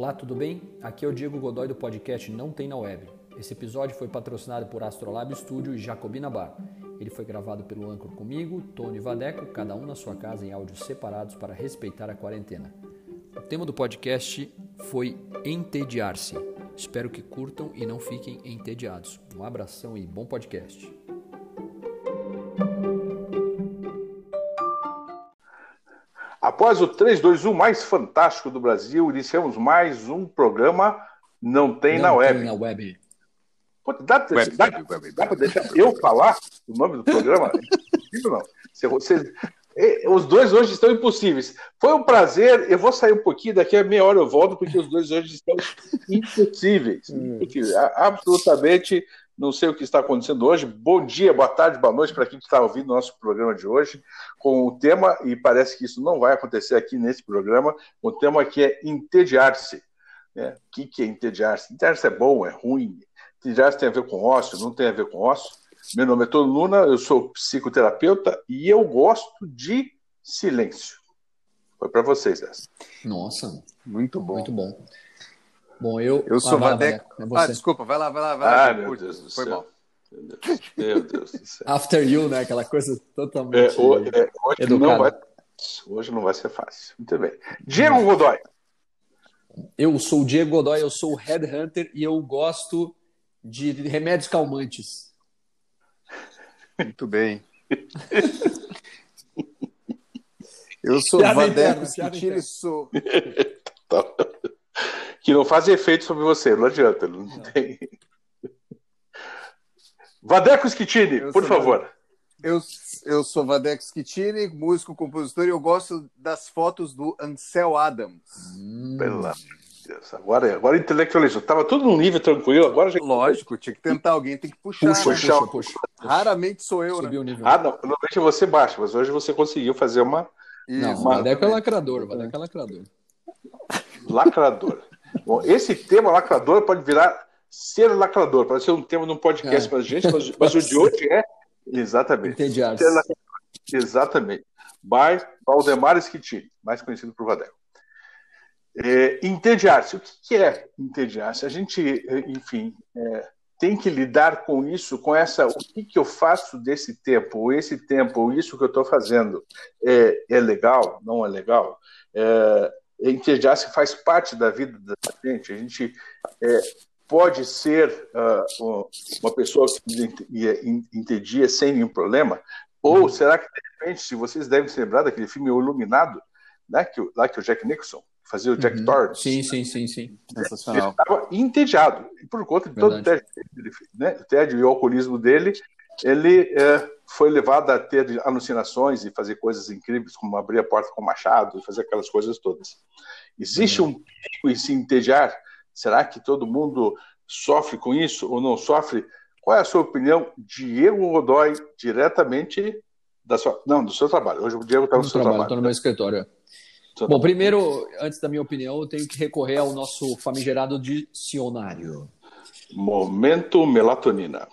Olá, tudo bem? Aqui é o Diego Godoy do podcast Não Tem na Web. Esse episódio foi patrocinado por Astrolab Studio e Jacobina Bar. Ele foi gravado pelo Anchor comigo, Tony Vadeco, cada um na sua casa em áudios separados para respeitar a quarentena. O tema do podcast foi entediar-se. Espero que curtam e não fiquem entediados. Um abração e bom podcast. Após o 321 mais fantástico do Brasil, iniciamos mais um programa Não Tem não na Web. Tem na web. Pô, dá Web, dá, web, web, dá pra deixar eu falar o nome do programa? Não. Se você- eh, os dois hoje estão impossíveis. Foi um prazer. Eu vou sair um pouquinho, daqui a meia hora eu volto, porque os dois hoje estão impossíveis. Impossíveis. A- Absolutamente não sei o que está acontecendo hoje. Bom dia, boa tarde, boa noite para quem está ouvindo o nosso programa de hoje, com o tema, e parece que isso não vai acontecer aqui nesse programa, o tema que é entediar-se. né? O que, que é entediar-se? Entediar-se é bom, é ruim? Entediar-se tem a ver com ócio, não tem a ver com ócio? Meu nome é Tony Luna, eu sou psicoterapeuta e eu gosto de silêncio. Foi para vocês essa. Nossa, Muito bom. muito bom. Bom, eu. Eu sou Ah, Vadeco. Vadeco, é Ah, desculpa, vai lá, vai lá, vai lá. Ah, meu. Deus do Foi céu. mal. Meu Deus, meu Deus do céu. After you, né? Aquela coisa É, totalmente. é, hoje, Educado. não vai, hoje não vai ser fácil. Muito bem. Diego Godoy. Eu sou o Diego Godoy, eu sou o Headhunter e eu gosto de remédios calmantes. Muito bem. Eu sou Piada Vadeco interna. sou. Que não faz efeito sobre você, não adianta. Não tem. Vadeco Schittini, Eu por sou favor. Eu, eu sou Vadeco Schitini, músico, compositor, e eu gosto das fotos do Ansel Adams. Pelo amor Deus. Agora, agora intelectualizou. Estava tudo num nível tranquilo, agora já. Lógico, tinha que tentar, alguém tem que puxar. Puxa, né? puxa. puxa, puxa. Raramente sou eu, né? Subiu o nível. Ah, não. Normalmente você baixa, mas hoje você conseguiu fazer uma Não, Isso, o Vadeco é lacrador, Vadeco é lacrador. lacradora. Bom, esse tema lacrador pode virar ser lacrador, pode ser um tema de um podcast É. pra gente, mas, mas o de hoje é exatamente. Lacrador. Exatamente. By Valdemar Schittini, mais conhecido por Vadeco. É, entediar-se. O que é entediar-se? A gente, eh, enfim, é, tem que lidar com isso, com essa. O que, que eu faço desse tempo? Ou esse tempo, ou isso que eu estou fazendo é, é legal? Não é legal? É, entediar-se faz parte da vida da gente. A gente é, pode ser ah, uma pessoa que ent- entedia sem nenhum problema? Ou será que, de repente, se vocês devem se lembrar daquele filme O Iluminado, né, que, lá que o Jack Nixon fazia o Jack Uhum. Torrance, Sim, sim, sim, sim. ele Sensacional. estava entediado. E por conta de todo o Verdade. tédio, dele, né, o tédio e o alcoolismo dele, ele é, foi levado a ter alucinações e fazer coisas incríveis, como abrir a porta com o machado e fazer aquelas coisas todas. Existe um perigo em se entediar? Será que todo mundo sofre com isso ou não sofre? Qual é a sua opinião, Diego Godoy, diretamente da sua, não, do seu trabalho? Hoje o Diego está no, seu trabalho, trabalho. estou no meu escritório. Bom, primeiro, antes da minha opinião, eu tenho que recorrer ao nosso famigerado dicionário. Momento melatonina.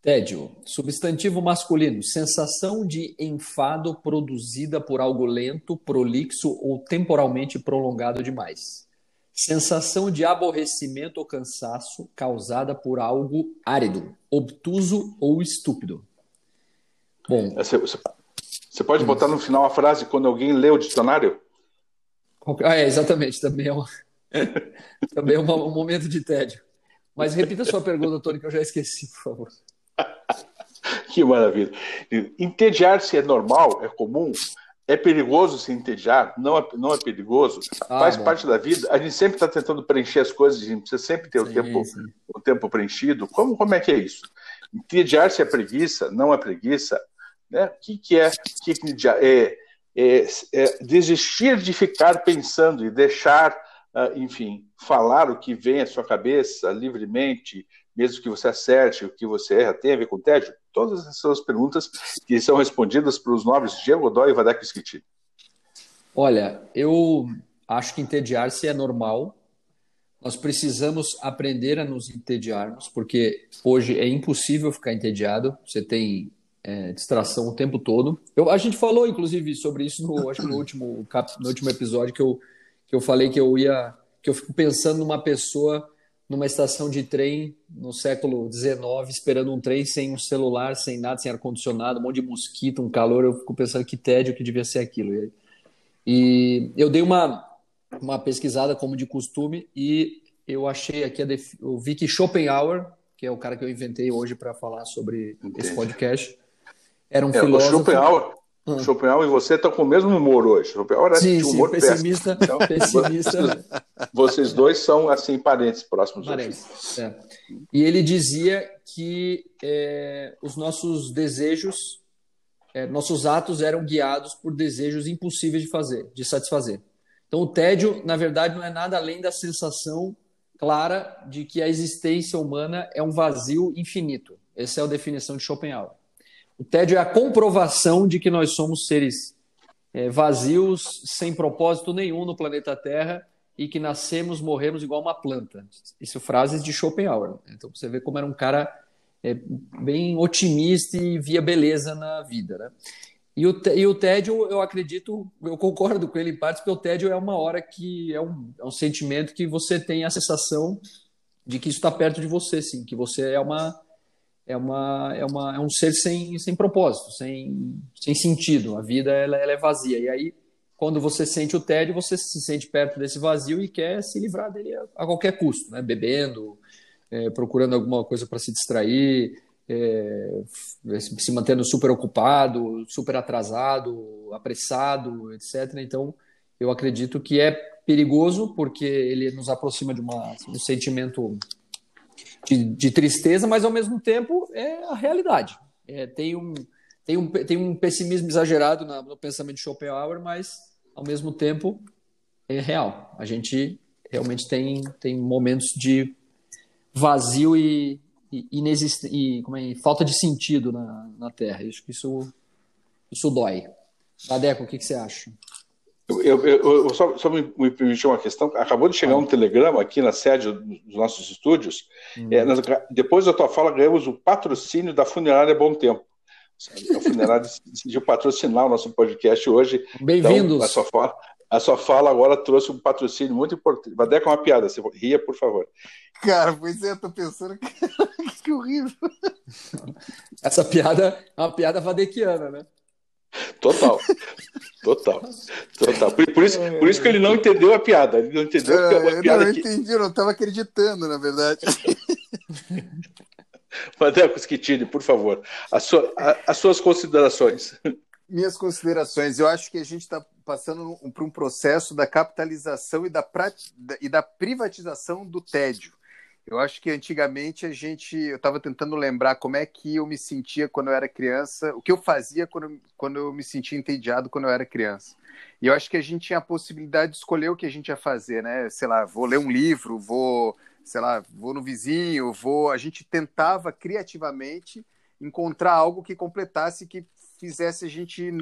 Tédio, substantivo masculino, sensação de enfado produzida por algo lento, prolixo ou temporalmente prolongado demais. Sensação de aborrecimento ou cansaço causada por algo árido, obtuso ou estúpido. Bom, você- você pode botar no final a frase quando alguém lê o dicionário? Ah, é, exatamente, também é, um, também é um momento de tédio. Mas repita a sua pergunta, Tony, que eu já esqueci, por favor. Que maravilha. Entediar-se é normal, é comum, é perigoso se entediar, não é, não é perigoso, Ah, faz bom. parte da vida. A gente sempre está tentando preencher as coisas, a gente precisa sempre ter o Sim, tempo, sim. o tempo preenchido. Como, como é que é isso? Entediar-se é preguiça, não é preguiça? Né? O que, que é, que que entediar? é, é, é desistir de ficar pensando e deixar, ah, enfim, falar o que vem à sua cabeça livremente, mesmo que você acerte, o que você erra, tem a ver com tédio? Todas essas perguntas que são respondidas pelos nobres Diego Godoy e Vadeco Schittini. Olha, eu acho que entediar-se é normal. Nós precisamos aprender a nos entediarmos, porque hoje é impossível ficar entediado. Você tem é, distração o tempo todo. Eu, a gente falou, inclusive, sobre isso no, acho no último, cap- no último episódio que eu, que eu falei que eu ia que eu fico pensando numa pessoa numa estação de trem no século XIX, esperando um trem sem um celular, sem nada, sem ar-condicionado, um monte de mosquito, um calor. Eu fico pensando que tédio que devia ser aquilo. E eu dei uma, uma pesquisada, como de costume, e eu achei aqui, eu vi que Schopenhauer, que é o cara que eu inventei hoje para falar sobre Entendi. esse podcast, era um é, filósofo. O Schopenhauer, Hum. Schopenhauer e você estão com o mesmo humor hoje. Schopenhauer é sim, de humor sim, pessimista. Então, pessimista. Vocês dois são assim parentes próximos. Parentes. É. E ele dizia que é, os nossos desejos, é, nossos atos eram guiados por desejos impossíveis de fazer, de satisfazer. Então o tédio, na verdade, não é nada além da sensação clara de que a existência humana é um vazio infinito. Essa é a definição de Schopenhauer. O tédio é a comprovação de que nós somos seres é, vazios, sem propósito nenhum no planeta Terra e que nascemos, morremos igual uma planta. Isso frases de Schopenhauer. Então você vê como era um cara é, bem otimista e via beleza na vida. Né? E, o, e o tédio, eu acredito, eu concordo com ele em partes, porque o tédio é uma hora que é um, é um sentimento que você tem a sensação de que isso está perto de você, sim, que você é uma é, uma, é, uma, é um ser sem, sem propósito, sem, sem sentido. A vida ela, ela é vazia. E aí, quando você sente o tédio, você se sente perto desse vazio e quer se livrar dele a, a qualquer custo, né? bebendo, é, procurando alguma coisa para se distrair, é, se mantendo super ocupado, super atrasado, apressado, etc. Então, eu acredito que é perigoso porque ele nos aproxima de, uma, de um sentimento de, de tristeza, mas ao mesmo tempo é a realidade. É, tem, um, tem, um, tem um pessimismo exagerado no, no pensamento de Schopenhauer, mas ao mesmo tempo é real. A gente realmente tem, tem momentos de vazio e, e, inexist... e é, falta de sentido na, na Terra. Acho que isso, isso dói. Adeco, o que, que você acha? Eu, eu, eu, só, só me, me permitir uma questão. Acabou de chegar um telegrama aqui na sede dos nossos estúdios. Hum. É, nós, depois da tua fala, ganhamos o patrocínio da Funerária Bom Tempo. A funerária decidiu patrocinar o nosso podcast hoje. Bem-vindos. Então, a, sua fala, a sua fala agora trouxe um patrocínio muito importante. Vadeca é uma piada, você ria, por favor. Cara, pois é, eu tô pensando que, que horrível. Essa piada é uma piada vadequiana, né? Total. Total. Total. Por, por, isso, por isso que ele não entendeu a piada. Ele não entendeu é, a piada. Não, eu entendi, eu não estava acreditando, na verdade. Madeco Schettini, por favor, sua, a, as suas considerações. Minhas considerações. Eu acho que a gente está passando por um processo da capitalização e da, e da privatização do tédio. Eu acho que antigamente a gente. Eu estava tentando lembrar como é que eu me sentia quando eu era criança, o que eu fazia quando, quando eu me sentia entediado quando eu era criança. E eu acho que a gente tinha a possibilidade de escolher o que a gente ia fazer, né? Sei lá, vou ler um livro, vou, sei lá, vou no vizinho, vou. A gente tentava criativamente encontrar algo que completasse, que fizesse a gente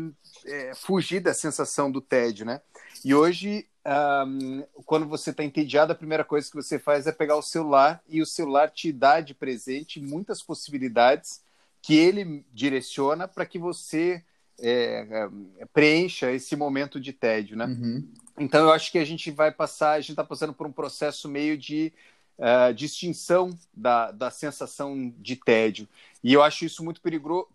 é, fugir da sensação do tédio, né? E hoje um, quando você está entediado, a primeira coisa que você faz é pegar o celular e o celular te dá de presente muitas possibilidades que ele direciona para que você é, é, preencha esse momento de tédio, né? Uhum. Então eu acho que a gente vai passar, a gente está passando por um processo meio de uh, de extinção da, da sensação de tédio. E eu acho isso muito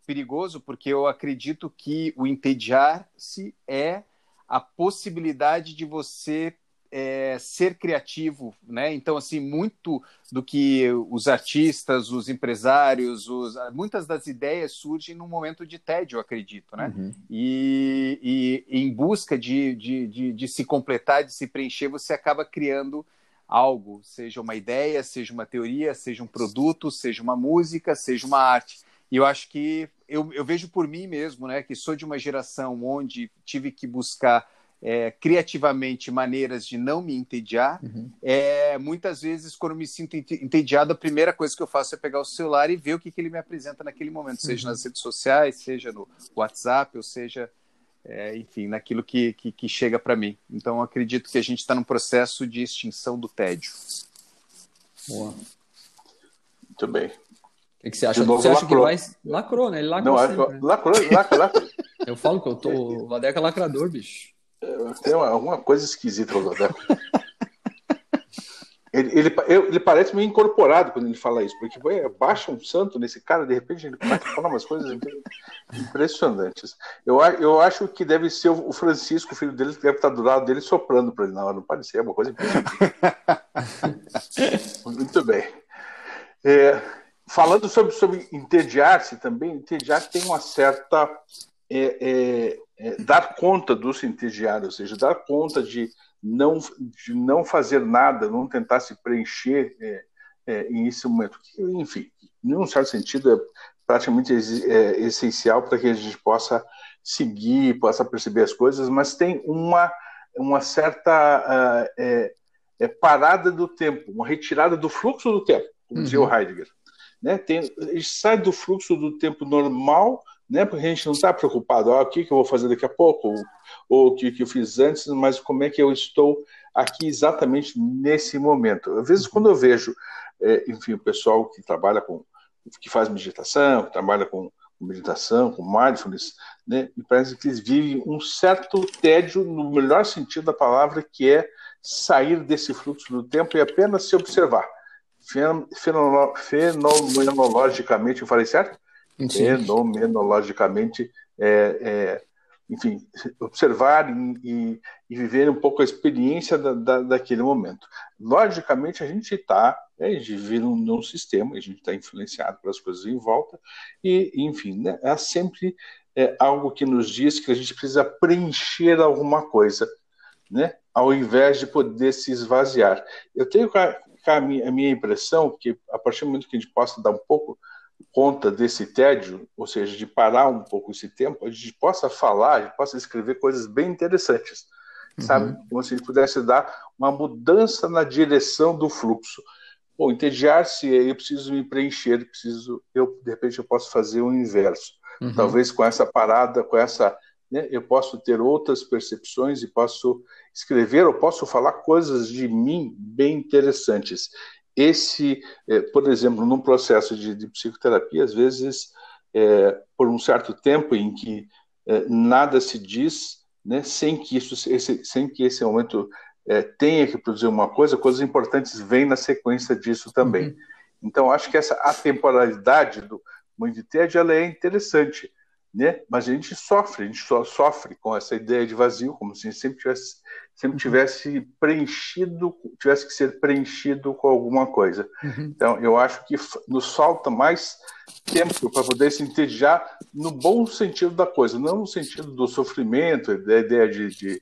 perigoso, porque eu acredito que o entediar-se é a possibilidade de você é, ser criativo, né? Então, assim, muito do que os artistas, os empresários, os, muitas das ideias surgem num momento de tédio, acredito, né? Uhum. E, e, em busca de, de, de, de, se completar, de se preencher, você acaba criando algo, seja uma ideia, seja uma teoria, seja um produto, seja uma música, seja uma arte. E eu acho que eu, eu vejo por mim mesmo, né, que sou de uma geração onde tive que buscar é, criativamente maneiras de não me entediar. Uhum. É, muitas vezes, quando me sinto entediado, a primeira coisa que eu faço é pegar o celular e ver o que, que ele me apresenta naquele momento, seja uhum. nas redes sociais, seja no WhatsApp, ou seja, é, enfim, naquilo que, que, que chega para mim. Então, acredito que a gente está num processo de extinção do tédio. Boa. Muito bem. O que, que você acha? Você acha lacrou. que vai. Lacrou, né? Ele lacrou. Não, sempre, né? lacrou, lacrou, lacrou. Eu falo que eu tô. O Vadeca é lacrador, bicho. Tem alguma coisa esquisita no Vadeca. Ele, ele, ele, parece meio incorporado quando ele fala isso, porque ué, baixa um santo nesse cara, de repente ele começa a falar umas coisas impressionantes. Eu, eu acho que deve ser o Francisco, o filho dele, que deve estar do lado dele soprando para ele na hora, não pode ser, é uma coisa impressionante. Muito bem. É, falando sobre, sobre entediar-se também, entediar tem uma certa. É, é, é dar conta do se entediar, ou seja, dar conta de não, de não fazer nada, não tentar se preencher é, é, em esse momento. Enfim, em um certo sentido, é praticamente é, essencial para que a gente possa seguir, possa perceber as coisas, mas tem uma, uma certa uh, é, é, parada do tempo, uma retirada do fluxo do tempo, como uhum. dizia o Heidegger. Né? Tem, sai do fluxo do tempo normal né? Porque a gente não está preocupado, ah, o que, que eu vou fazer daqui a pouco, ou, ou o que, que eu fiz antes, mas como é que eu estou aqui exatamente nesse momento. Às vezes, quando eu vejo, é, enfim, o pessoal que trabalha com, que faz meditação, que trabalha com meditação, com mindfulness, né, me parece que eles vivem um certo tédio, no melhor sentido da palavra, que é sair desse fluxo do tempo e apenas se observar. Fenomenologicamente, eu falei certo? fenomenologicamente, é, é, enfim, observar e, e, e, viver um pouco a experiência da, da, daquele momento. Logicamente, a gente está, né, a gente vive num, num sistema, a gente está influenciado pelas coisas em volta, e, enfim, né, há sempre é, algo que nos diz que a gente precisa preencher alguma coisa, né, ao invés de poder se esvaziar. Eu tenho a, a, minha, a minha impressão que, a partir do momento que a gente possa dar um pouco conta desse tédio, ou seja, de parar um pouco esse tempo, a gente possa falar, a gente possa escrever coisas bem interessantes, uhum. sabe? Como se a gente pudesse dar uma mudança na direção do fluxo. Bom, entediar-se, eu preciso me preencher, preciso, eu de repente eu posso fazer o inverso. Uhum. Talvez com essa parada, com essa, né, eu posso ter outras percepções e posso escrever ou posso falar coisas de mim bem interessantes esse, é, por exemplo, num processo de, de psicoterapia, às vezes, é, por um certo tempo em que é, nada se diz, né, sem que isso, esse, sem que esse momento tenha que produzir uma coisa, coisas importantes vêm na sequência disso também. Uhum. Então, acho que essa atemporalidade do muito tédio ela é interessante, né? Mas a gente sofre, a gente só sofre com essa ideia de vazio, como se a gente sempre tivesse sempre tivesse preenchido, tivesse que ser preenchido com alguma coisa. Uhum. Então, eu acho que nos falta mais tempo para poder se entediar no bom sentido da coisa, não no sentido do sofrimento, da ideia de, de,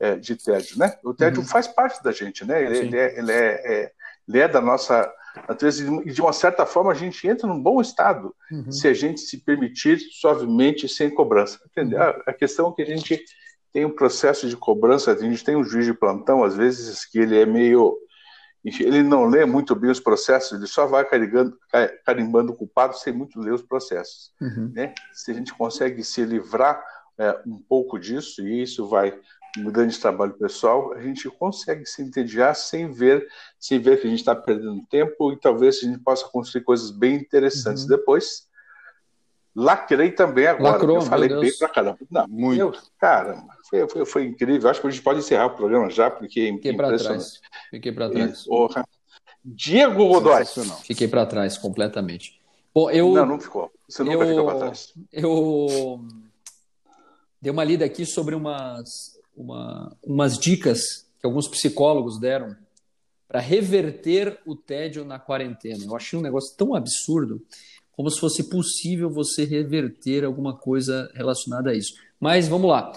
é, de tédio, né? O tédio uhum. faz parte da gente, né? Ele, ele, é, ele, é, é, ele é da nossa natureza e de uma certa forma a gente entra num bom estado uhum. se a gente se permitir suavemente sem cobrança. Entendeu? Uhum. A questão é que a gente tem um processo de cobrança, a gente tem um juiz de plantão, às vezes, que ele é meio. Ele não lê muito bem os processos, ele só vai carimbando, carimbando o culpado sem muito ler os processos. Uhum. Né? Se a gente consegue se livrar é, um pouco disso, e isso vai um grande trabalho pessoal, a gente consegue se entediar sem ver, sem ver que a gente está perdendo tempo e talvez a gente possa construir coisas bem interessantes uhum. depois. Lacrei também agora. Lacrou, eu falei bem pra caramba. Não, muito. Meu, caramba. Foi, foi, foi, incrível. Acho que a gente pode encerrar o programa já, porque é Fiquei para trás. Fiquei para trás. porra. Diego Godoy. Fiquei para trás completamente. Bom, eu, não, não ficou. Você nunca eu, fica para trás. Eu dei uma lida aqui sobre umas, uma, umas dicas que alguns psicólogos deram para reverter o tédio na quarentena. Eu achei um negócio tão absurdo como se fosse possível você reverter alguma coisa relacionada a isso. Mas vamos lá.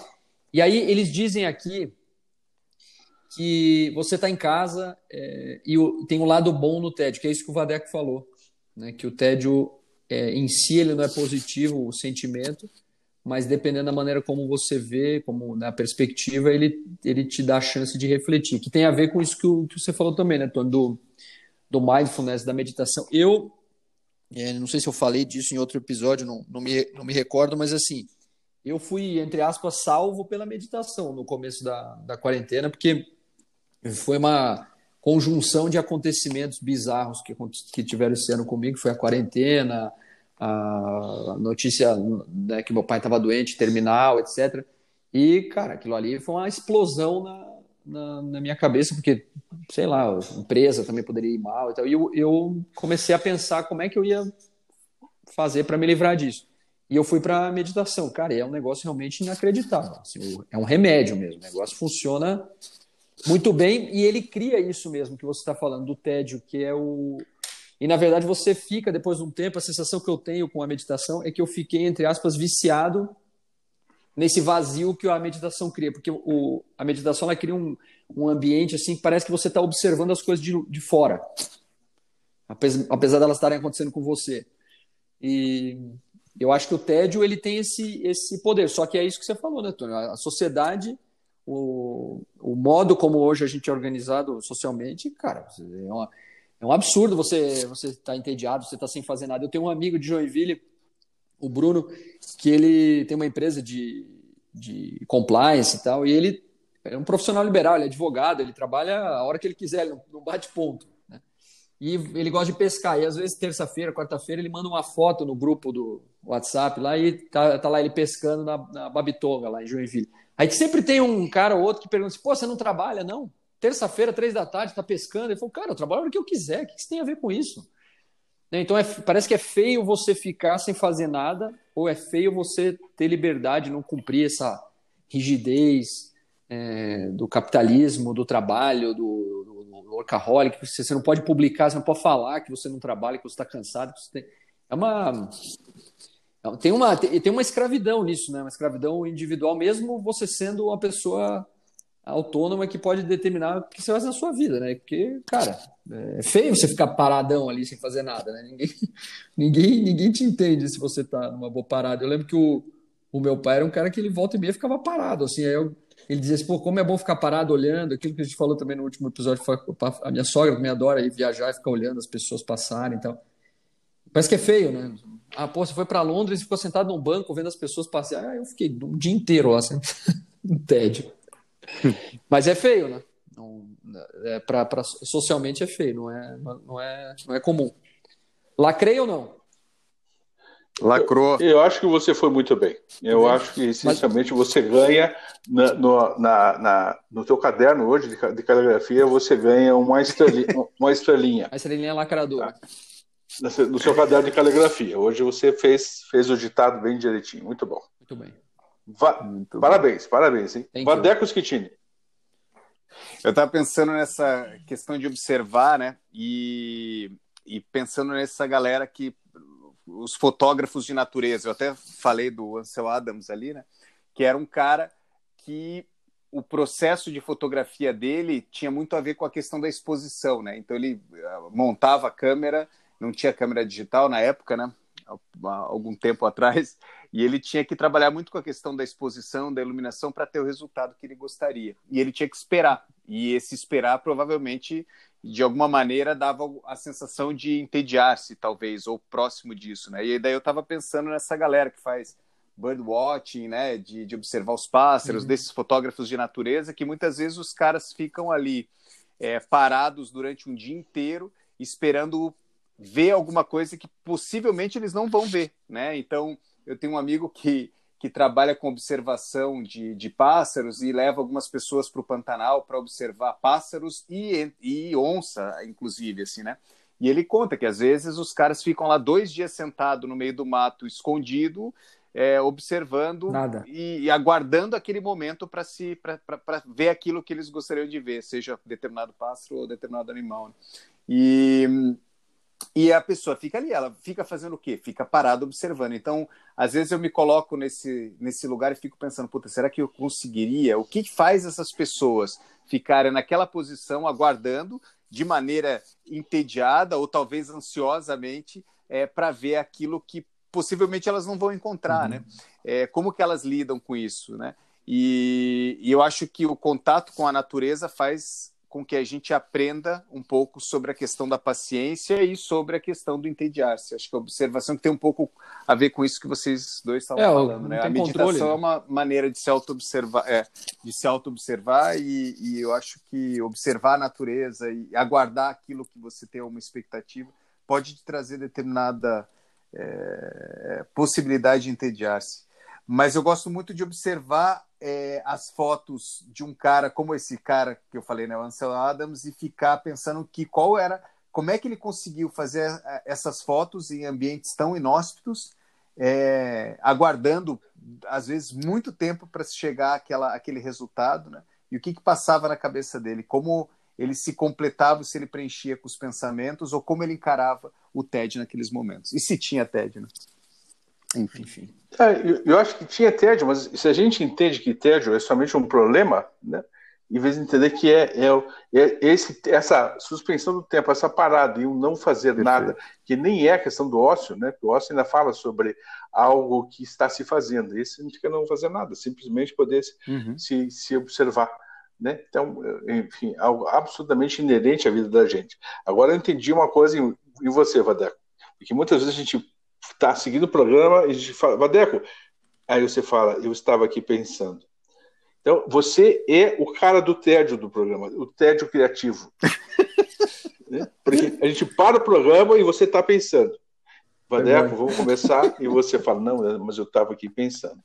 E aí eles dizem aqui que você está em casa é, e o, tem um lado bom no tédio, que é isso que o Vadeco falou, né? que o tédio é, em si ele não é positivo, o sentimento, mas dependendo da maneira como você vê, como na perspectiva, ele, ele te dá a chance de refletir, que tem a ver com isso que, o, que você falou também, né, Tony, do, do mindfulness, da meditação. Eu, é, não sei se eu falei disso em outro episódio, não, não, me, não me recordo, mas assim, eu fui, entre aspas, salvo pela meditação no começo da, da quarentena, porque foi uma conjunção de acontecimentos bizarros que, que tiveram esse ano comigo, foi a quarentena, a notícia né, que meu pai estava doente, terminal, etc. E, cara, aquilo ali foi uma explosão na, na, na, minha cabeça, porque, sei lá, empresa também poderia ir mal. E eu, eu comecei a pensar como é que eu ia fazer para me livrar disso. E eu fui para meditação. Cara, é um negócio realmente inacreditável. Assim, é um remédio mesmo. O negócio funciona muito bem e ele cria isso mesmo que você está falando, do tédio, que é o. E na verdade você fica, depois de um tempo, a sensação que eu tenho com a meditação é que eu fiquei, entre aspas, viciado nesse vazio que a meditação cria, porque o, a meditação ela cria um, um ambiente assim que parece que você está observando as coisas de, de fora, apesar, apesar delas estarem acontecendo com você. E eu acho que o tédio ele tem esse, esse poder, só que é isso que você falou, né, Tony? A sociedade, o, o modo como hoje a gente é organizado socialmente, cara, é, uma, é um absurdo você você tá entediado, você estar tá sem fazer nada. Eu tenho um amigo de Joinville o Bruno, que ele tem uma empresa de, de compliance e tal, e ele é um profissional liberal, ele é advogado, ele trabalha a hora que ele quiser, ele não bate ponto. Né? E ele gosta de pescar, e às vezes terça-feira, quarta-feira, ele manda uma foto no grupo do WhatsApp lá e tá, tá lá ele pescando na, na Babitonga, lá em Joinville. Aí sempre tem um cara ou outro que pergunta assim, pô, você não trabalha, não? Terça-feira, três da tarde, tá pescando. Ele falou, cara, eu trabalho o que eu quiser, o que isso tem a ver com isso? Né? Então é, parece que é feio você ficar sem fazer nada, ou é feio você ter liberdade, não cumprir essa rigidez é, do capitalismo, do trabalho, do, do, do workaholic, você, você não pode publicar, você não pode falar que você não trabalha, que você está cansado, que você tem... É uma é, tem uma tem uma escravidão nisso, né? Uma escravidão individual, mesmo você sendo uma pessoa autônoma que pode determinar o que você faz na sua vida, né? Porque, cara, é feio você ficar paradão ali sem fazer nada, né? Ninguém, ninguém, ninguém te entende se você tá numa boa parada. Eu lembro que o, o meu pai era um cara que ele volta e meia ficava parado, assim, aí eu, ele dizia assim, pô, como é bom ficar parado olhando, aquilo que a gente falou também no último episódio, a minha sogra me adora ir viajar e ficar olhando as pessoas passarem e tal. Parece que é feio, né? Ah, pô, você foi para Londres e ficou sentado num banco vendo as pessoas passarem. Ah, eu fiquei um dia inteiro assim, um tédio. Mas é feio, né? Não, é, pra, pra, socialmente é feio, não é, não é, não é comum. Lacrei ou não? Lacrou. Eu, eu acho que você foi muito bem. Eu acho que, essencialmente, Mas... você ganha na, no, na, na, no teu caderno hoje de, de caligrafia, você ganha uma estrelinha. uma estrelinha. A estrelinha lacradora. Tá? No seu caderno de caligrafia. Hoje você fez, fez o ditado bem direitinho. Muito bom. Muito bem. Va Muito parabéns, bem. parabéns, hein? Thank Vadeco Schettini. Eu estava pensando nessa questão de observar, né? E, e pensando nessa galera que. Os fotógrafos de natureza. Eu até falei do Ansel Adams ali, né? Que era um cara que o processo de fotografia dele tinha muito a ver com a questão da exposição, né? Então ele eh, montava a câmera, não tinha câmera digital na época, né? Algum tempo atrás, e ele tinha que trabalhar muito com a questão da exposição, da iluminação, para ter o resultado que ele gostaria. E ele tinha que esperar. E esse esperar, provavelmente, de alguma maneira, dava a sensação de entediar-se, talvez, ou próximo disso. Né? E daí eu estava pensando nessa galera que faz birdwatching, né, de, de observar os pássaros, uhum. desses fotógrafos de natureza, que muitas vezes os caras ficam ali é, parados durante um dia inteiro, esperando ver alguma coisa que possivelmente eles não vão ver, né? Então, eu tenho um amigo que, que trabalha com observação de, de pássaros e leva algumas pessoas para o Pantanal para observar pássaros e, e onça, inclusive, assim, né? E ele conta que às vezes os caras ficam lá dois dias sentados no meio do mato, escondido, é, observando e, e, aguardando aquele momento para se para ver aquilo que eles gostariam de ver, seja determinado pássaro ou determinado animal. Né? E e a pessoa fica ali, ela fica fazendo o quê? Fica parada observando. Então, às vezes eu me coloco nesse, nesse lugar e fico pensando, puta, será que eu conseguiria? O que faz essas pessoas ficarem naquela posição, aguardando de maneira entediada ou talvez ansiosamente é, para ver aquilo que possivelmente elas não vão encontrar, uhum. né? É, como que elas lidam com isso, né? E, e eu acho que o contato com a natureza faz com que a gente aprenda um pouco sobre a questão da paciência e sobre a questão do entediar-se. Acho que a observação tem um pouco a ver com isso que vocês dois estavam é, falando. Né? A meditação controle, né? é uma maneira de se auto-observar, é, de se auto-observar e, e, eu acho que observar a natureza e aguardar aquilo que você tem uma expectativa pode te trazer determinada é, possibilidade de entediar-se. Mas eu gosto muito de observar é, as fotos de um cara como esse cara que eu falei, né, o Ansel Adams, e ficar pensando que qual era, como é que ele conseguiu fazer essas fotos em ambientes tão inóspitos, é, aguardando às vezes muito tempo para chegar àquela, àquele resultado, né? E o que, que passava na cabeça dele? Como ele se completava, se ele preenchia com os pensamentos ou como ele encarava o TED naqueles momentos. E se tinha TED, né? Enfim. Enfim. É, eu, eu, acho que tinha tédio, mas se a gente entende que tédio é somente um problema, né? em vez de entender que é, é, é esse, essa suspensão do tempo, essa parada e o não fazer Perfeito. nada, que nem é a questão do ócio, né? o ócio ainda fala sobre algo que está se fazendo. Esse significa não fazer nada, simplesmente poder uhum. se, se observar. Né? Então, enfim, algo absolutamente inerente à vida da gente. Agora eu entendi uma coisa em, em você, Vadeco, porque muitas vezes a gente está seguindo o programa e a gente fala, Vadeco, aí você fala, eu estava aqui pensando. Então, você é o cara do tédio do programa, o tédio criativo. né? Porque a gente para o programa e você está pensando. Vadeco, vamos começar, e você fala, não, mas eu estava aqui pensando.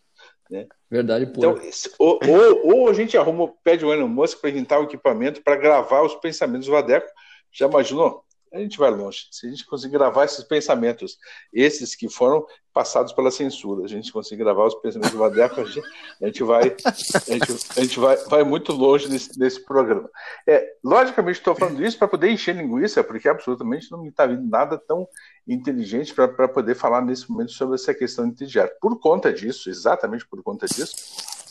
Né? Verdade pura. Então, ou, ou, ou, a gente arruma, pede o Elon Musk para inventar o equipamento para gravar os pensamentos do Vadeco. Já imaginou? A gente vai longe. Se a gente conseguir gravar esses pensamentos, esses que foram passados pela censura, a gente conseguir gravar os pensamentos do Vadeco, a gente, a gente vai, a gente, a gente vai, vai muito longe nesse, nesse programa. É, logicamente, estou falando isso para poder encher linguiça, porque absolutamente não me está vindo nada tão inteligente para poder falar nesse momento sobre essa questão interdiária. Por conta disso, exatamente por conta disso,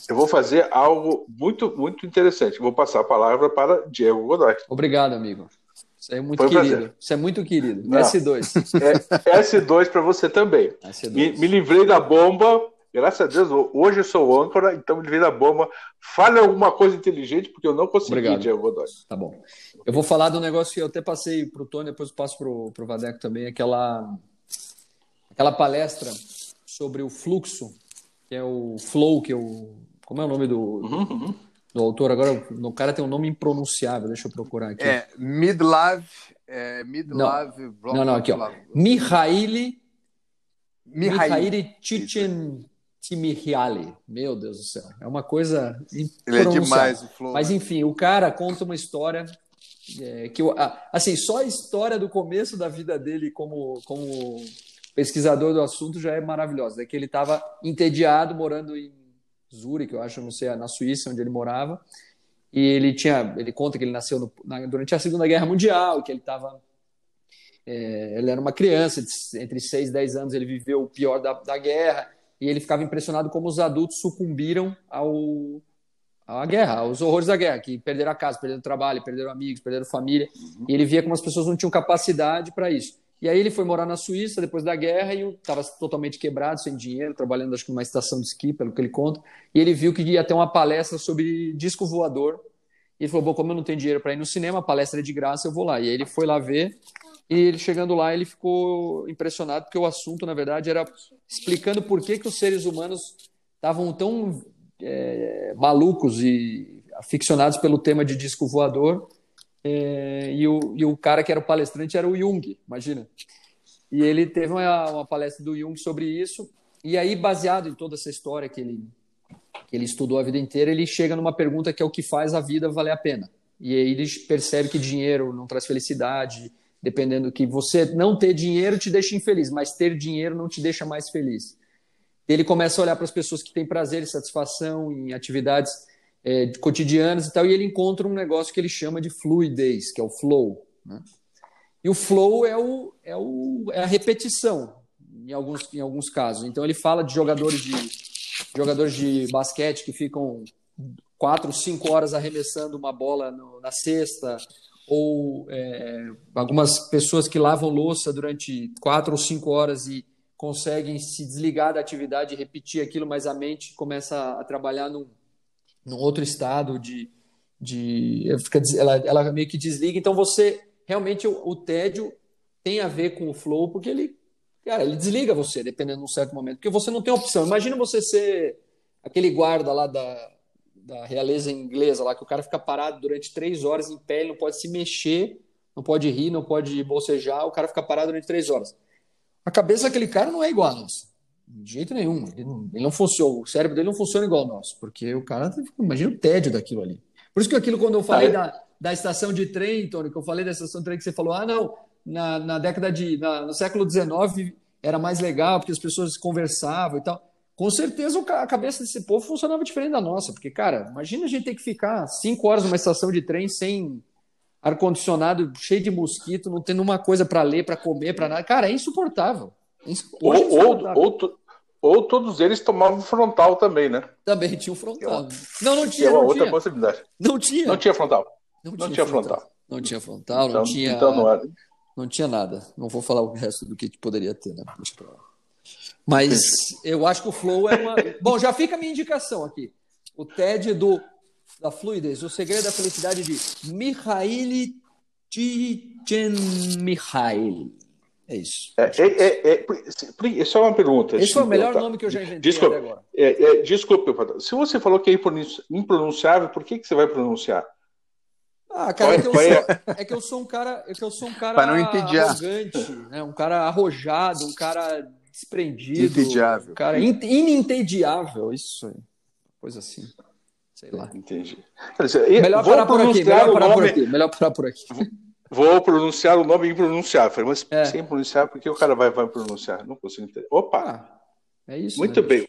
eu vou fazer algo muito, muito interessante. Vou passar a palavra para Diego Godoy. Obrigado, amigo. Isso é muito Foi querido. Isso é muito querido. Não. S2. É, S2 para você também. Me, me, livrei da bomba. Graças a Deus, hoje eu sou âncora, então me livrei da bomba. Fale alguma coisa inteligente, porque eu não consegui, Obrigado. Diego Godoy. Tá bom. Eu vou falar do negócio que eu até passei para o Tony, depois passo para o Vadeco também, aquela, aquela palestra sobre o fluxo, que é o flow, que eu. Como é o nome do. Uhum, uhum do autor. Agora o cara tem um nome impronunciável, deixa eu procurar aqui. É Midlav. É, Midlav não. não, não, aqui, ó. Mihaili. Mihaili Chichen Timihiali. Meu Deus do céu. É uma coisa. Ele é demais, o Flow. Mas enfim, o cara conta uma história. É, que assim só a história do começo da vida dele como, como pesquisador do assunto já é maravilhosa é que ele estava entediado morando em Zurich, eu acho, não sei, na Suíça, onde ele morava. E ele tinha, ele conta que ele nasceu no, na, durante a Segunda Guerra Mundial, que ele estava, é, ele era uma criança, entre 6 e 10 anos, ele viveu o pior da, da guerra, e ele ficava impressionado como os adultos sucumbiram ao, à guerra, aos horrores da guerra, que perderam a casa, perderam o trabalho, perderam amigos, perderam família, uhum. e ele via como as pessoas não tinham capacidade para isso. E aí ele foi morar na Suíça depois da guerra e estava totalmente quebrado, sem dinheiro, trabalhando acho que numa estação de esqui, pelo que ele conta. E ele viu que ia ter uma palestra sobre disco voador. E ele falou: Bom, como eu não tenho dinheiro para ir no cinema, a palestra é de graça, eu vou lá. E aí ele foi lá ver. E ele chegando lá, ele ficou impressionado porque o assunto, na verdade, era explicando por que, que os seres humanos estavam tão é, malucos e aficionados pelo tema de disco voador é, e, o, e o cara que era o palestrante era o Jung, imagina. E ele teve uma, uma palestra do Jung sobre isso. E aí, baseado em toda essa história que ele, que ele estudou a vida inteira, ele chega numa pergunta que é o que faz a vida valer a pena. E aí ele percebe que dinheiro não traz felicidade, dependendo que você não ter dinheiro te deixa infeliz, mas ter dinheiro não te deixa mais feliz. Ele começa a olhar para as pessoas que têm prazer e satisfação em atividades é, cotidianas e tal, e ele encontra um negócio que ele chama de fluidez, que é o flow. Né? E o flow é, o, é, o, é a repetição, em alguns, em alguns casos. Então ele fala de jogadores de, jogadores de basquete que ficam quatro, cinco horas arremessando uma bola no, na cesta, ou é, algumas pessoas que lavam louça durante quatro ou cinco horas e conseguem se desligar da atividade e repetir aquilo, mas a mente começa a trabalhar num, num outro estado de, de ela, ela meio que desliga. Então você realmente o, o, tédio tem a ver com o flow porque ele cara ele desliga você dependendo de um certo momento porque você não tem opção. Imagina você ser aquele guarda lá da, da realeza inglesa lá que o cara fica parado durante três horas em pé, ele não pode se mexer, não pode rir, não pode bocejar, o cara fica parado durante três horas. A cabeça daquele cara não é igual a nossa. De jeito nenhum. Ele não, ele não funciona, o cérebro dele não funciona igual ao nosso, porque o cara, imagina o tédio daquilo ali. Por isso que aquilo, quando eu falei ah, é? da, da estação de trem, Tony, que eu falei da estação de trem, que você falou, ah, não, na, na década de. Na, no século XIX era mais legal, porque as pessoas conversavam e tal. Com certeza a cabeça desse povo funcionava diferente da nossa, porque, cara, imagina a gente ter que ficar cinco horas numa estação de trem sem ar-condicionado, cheio de mosquito, não tendo uma coisa para ler, para comer, para nada. Cara, é insuportável. Ou. Ou, ou, ou, todos eles tomavam frontal também, né? Também tinha um frontal. Não, não tinha. É uma não outra tinha. possibilidade. Não tinha. Não tinha frontal. Não, não tinha, frontal. frontal. Não tinha frontal, então, não tinha. Então não era. Não tinha nada. Não vou falar o resto do que poderia ter, né? Mas eu acho que o Flow é uma. Bom, já fica a minha indicação aqui. O TED do da fluidez, o segredo da felicidade de Mihaly Csikszentmihalyi. É isso. É, é, é, é, só uma pergunta. Esse foi o melhor nome que eu já inventei desculpa, até agora. É, é, desculpe, se você falou que é impronunciável, por que, que você vai pronunciar? Ah, cara, é que, eu sou, é que eu sou um cara, é que eu sou um cara não arrogante, né? um cara arrojado, um cara desprendido, um cara in, inentediável, isso aí, coisa assim. Sei lá. Entendi. Melhor parar por aqui, melhor parar por aqui, melhor parar por aqui. Vou pronunciar o nome impronunciável, mas é. sem pronunciar, porque o cara vai, vai pronunciar. Não consigo entender. Opa! Ah, é isso. Muito né, bem.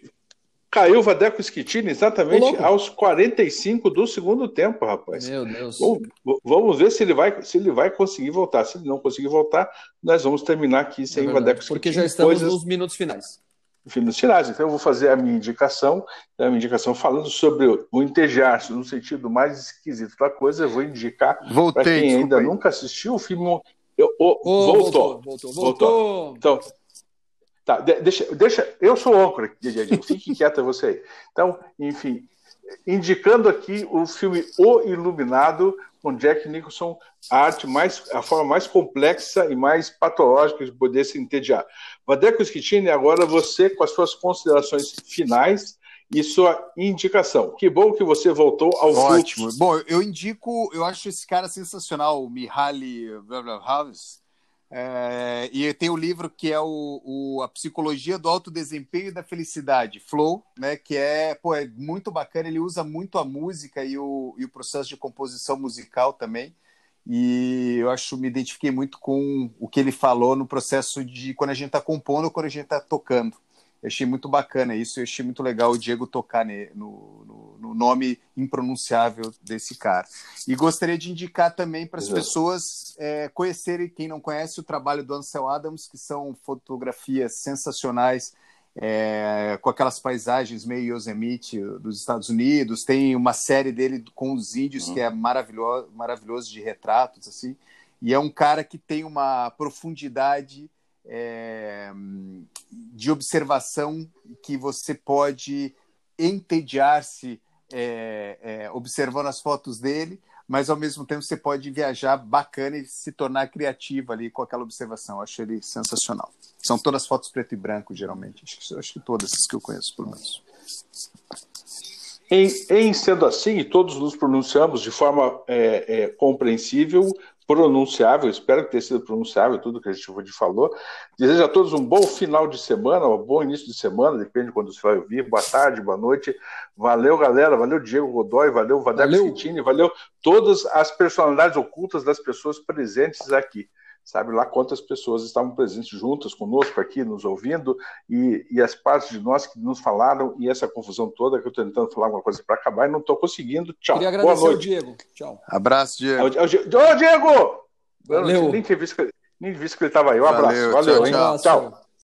Caiu o Vadeco Schettini exatamente aos 45 do segundo tempo, rapaz. Meu Deus. Vamos, vamos, ver se ele, vai, se ele vai conseguir voltar. Se ele não conseguir voltar, nós vamos terminar aqui sem é Vadeco Schettini. Porque já estamos coisas... nos minutos finais nos finais. Então, eu vou fazer a minha indicação, a minha indicação falando sobre o entejar-se no sentido mais esquisito da coisa. Eu vou indicar para quem ainda aí. nunca assistiu o filme. Eu, oh, oh, voltou, voltou, voltou, voltou. Então, tá, deixa, deixa. Eu sou âncora, fique quieta você aí. Então, enfim, indicando aqui o filme O Iluminado, com Jack Nicholson, a arte mais, a forma mais complexa e mais patológica de poder se entediar. Vadeco Schettini, agora você com as suas considerações finais e sua indicação. Que bom que você voltou ao Ótimo. Fluxo. Bom, eu indico, eu acho esse cara sensacional, o Mihaly Csikszentmihalyi. É, e tem o livro que é o, o, A Psicologia do Alto Desempenho e da Felicidade, Flow, né, que é, pô, é muito bacana, ele usa muito a música e o, e o processo de composição musical também, e eu acho, me identifiquei muito com o que ele falou no processo de quando a gente está compondo ou quando a gente está tocando. Eu achei muito bacana isso, eu achei muito legal o Diego tocar no, no, no nome impronunciável desse cara. E gostaria de indicar também para as pessoas é, conhecerem, quem não conhece, o trabalho do Ansel Adams, que são fotografias sensacionais, é, com aquelas paisagens meio Yosemite dos Estados Unidos. Tem uma série dele com os índios uhum. que é maravilhoso, maravilhoso de retratos, assim. E é um cara que tem uma profundidade é, de observação que você pode entediar-se é, é, observando as fotos dele, mas ao mesmo tempo você pode viajar bacana e se tornar criativo ali com aquela observação. Eu acho ele sensacional. São todas fotos preto e branco, geralmente. Acho que, acho que todas as que eu conheço, pelo menos. Em, em, sendo assim, todos nos pronunciamos de forma é, é, compreensível, pronunciável, espero que tenha sido pronunciável tudo que a gente falou. Desejo a todos um bom final de semana, um bom início de semana, depende de quando você vai ouvir. Boa tarde, boa noite. Valeu, galera. Valeu, Diego Godoy. Valeu, Vadeco Schettini. Valeu todas as personalidades ocultas das pessoas presentes aqui sabe lá quantas pessoas estavam presentes juntas conosco aqui, nos ouvindo, e, e as partes de nós que nos falaram, e essa confusão toda que eu estou tentando falar alguma coisa para acabar e não estou conseguindo. Tchau. Queria agradecer Boa noite. ao Diego. Tchau. Abraço, Diego. Ô, Diego! Valeu. nem tinha visto que, nem visto que ele estava aí. Um abraço. Valeu, tchau, hein? Tchau. tchau.